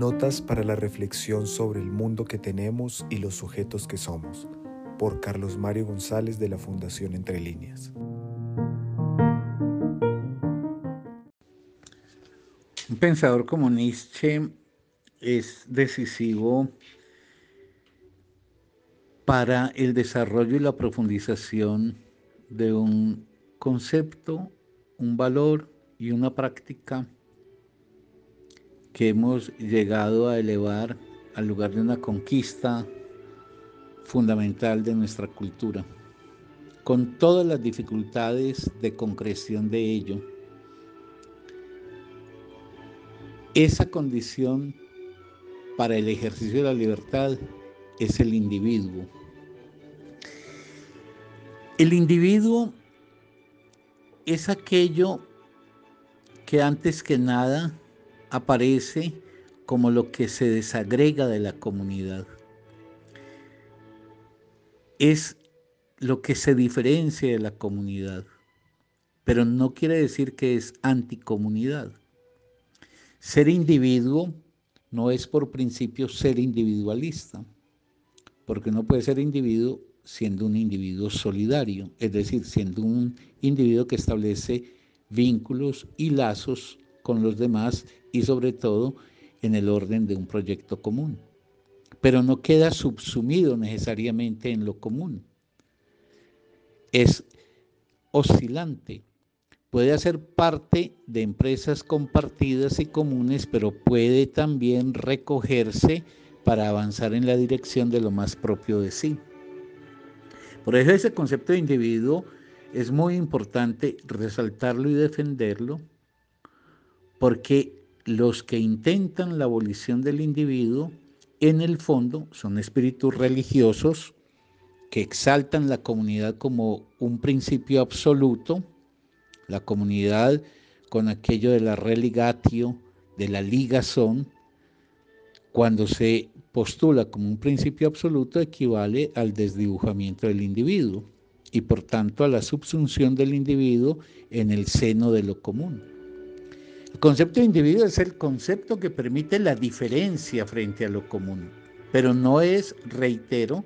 Notas para la reflexión sobre el mundo que tenemos y los sujetos que somos, por Carlos Mario González de la Fundación Entre Líneas. Un pensador como Nietzsche es decisivo para el desarrollo y la profundización de un concepto, un valor y una práctica que hemos llegado a elevar al lugar de una conquista fundamental de nuestra cultura, con todas las dificultades de concreción de ello. Esa condición para el ejercicio de la libertad es el individuo. El individuo es aquello que antes que nada aparece como lo que se desagrega de la comunidad. Es lo que se diferencia de la comunidad, pero no quiere decir que es anticomunidad. Ser individuo no es por principio ser individualista, porque no puede ser individuo siendo un individuo solidario, es decir, siendo un individuo que establece vínculos y lazos con los demás y sobre todo en el orden de un proyecto común. Pero no queda subsumido necesariamente en lo común. Es oscilante. Puede hacer parte de empresas compartidas y comunes, pero puede también recogerse para avanzar en la dirección de lo más propio de sí. Por eso ese concepto de individuo es muy importante resaltarlo y defenderlo, porque los que intentan la abolición del individuo, en el fondo, son espíritus religiosos que exaltan la comunidad como un principio absoluto, la comunidad con aquello de la religatio, de la ligazón, cuando se postula como un principio absoluto equivale al desdibujamiento del individuo y por tanto a la subsunción del individuo en el seno de lo común. El concepto de individuo es el concepto que permite la diferencia frente a lo común, pero no es, reitero,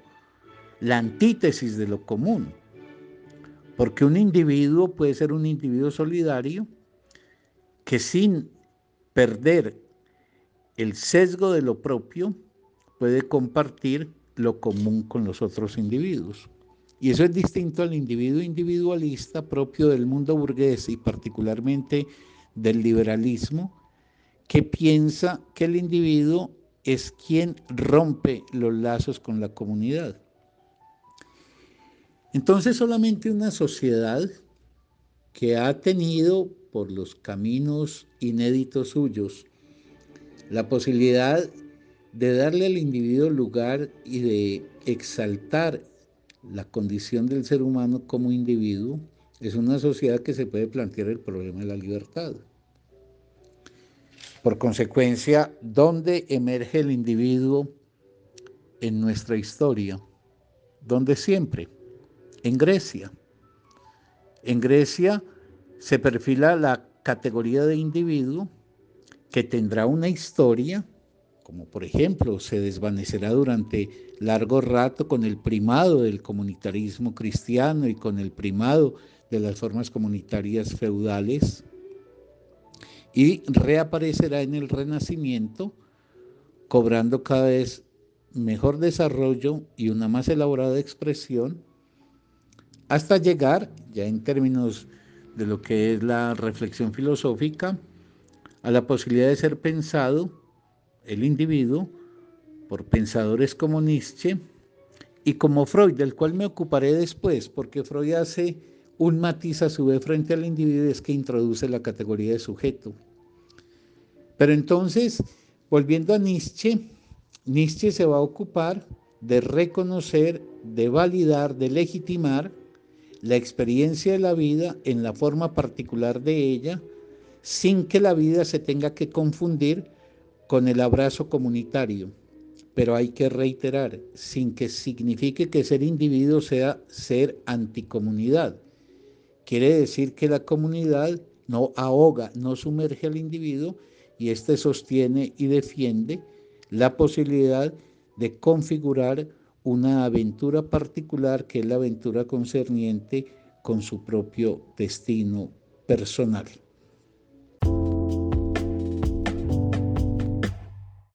la antítesis de lo común, porque un individuo puede ser un individuo solidario que sin perder el sesgo de lo propio puede compartir lo común con los otros individuos. Y eso es distinto al individuo individualista propio del mundo burgués y particularmente del liberalismo, que piensa que el individuo es quien rompe los lazos con la comunidad. Entonces solamente una sociedad que ha tenido por los caminos inéditos suyos la posibilidad de darle al individuo lugar y de exaltar la condición del ser humano como individuo, es una sociedad que se puede plantear el problema de la libertad. Por consecuencia, ¿dónde emerge el individuo en nuestra historia? ¿Dónde siempre? En Grecia. En Grecia se perfila la categoría de individuo que tendrá una historia, como por ejemplo se desvanecerá durante largo rato con el primado del comunitarismo cristiano y con el primado de las formas comunitarias feudales y reaparecerá en el Renacimiento cobrando cada vez mejor desarrollo y una más elaborada expresión hasta llegar, ya en términos de lo que es la reflexión filosófica, a la posibilidad de ser pensado el individuo por pensadores como Nietzsche y como Freud, del cual me ocuparé después, porque Freud hace un matiz a su vez frente al individuo es que introduce la categoría de sujeto. Pero entonces, volviendo a Nietzsche, Nietzsche se va a ocupar de reconocer, de validar, de legitimar la experiencia de la vida en la forma particular de ella, sin que la vida se tenga que confundir con el abrazo comunitario. Pero hay que reiterar, sin que signifique que ser individuo sea ser anticomunidad. Quiere decir que la comunidad no ahoga, no sumerge al individuo y éste sostiene y defiende la posibilidad de configurar una aventura particular que es la aventura concerniente con su propio destino personal.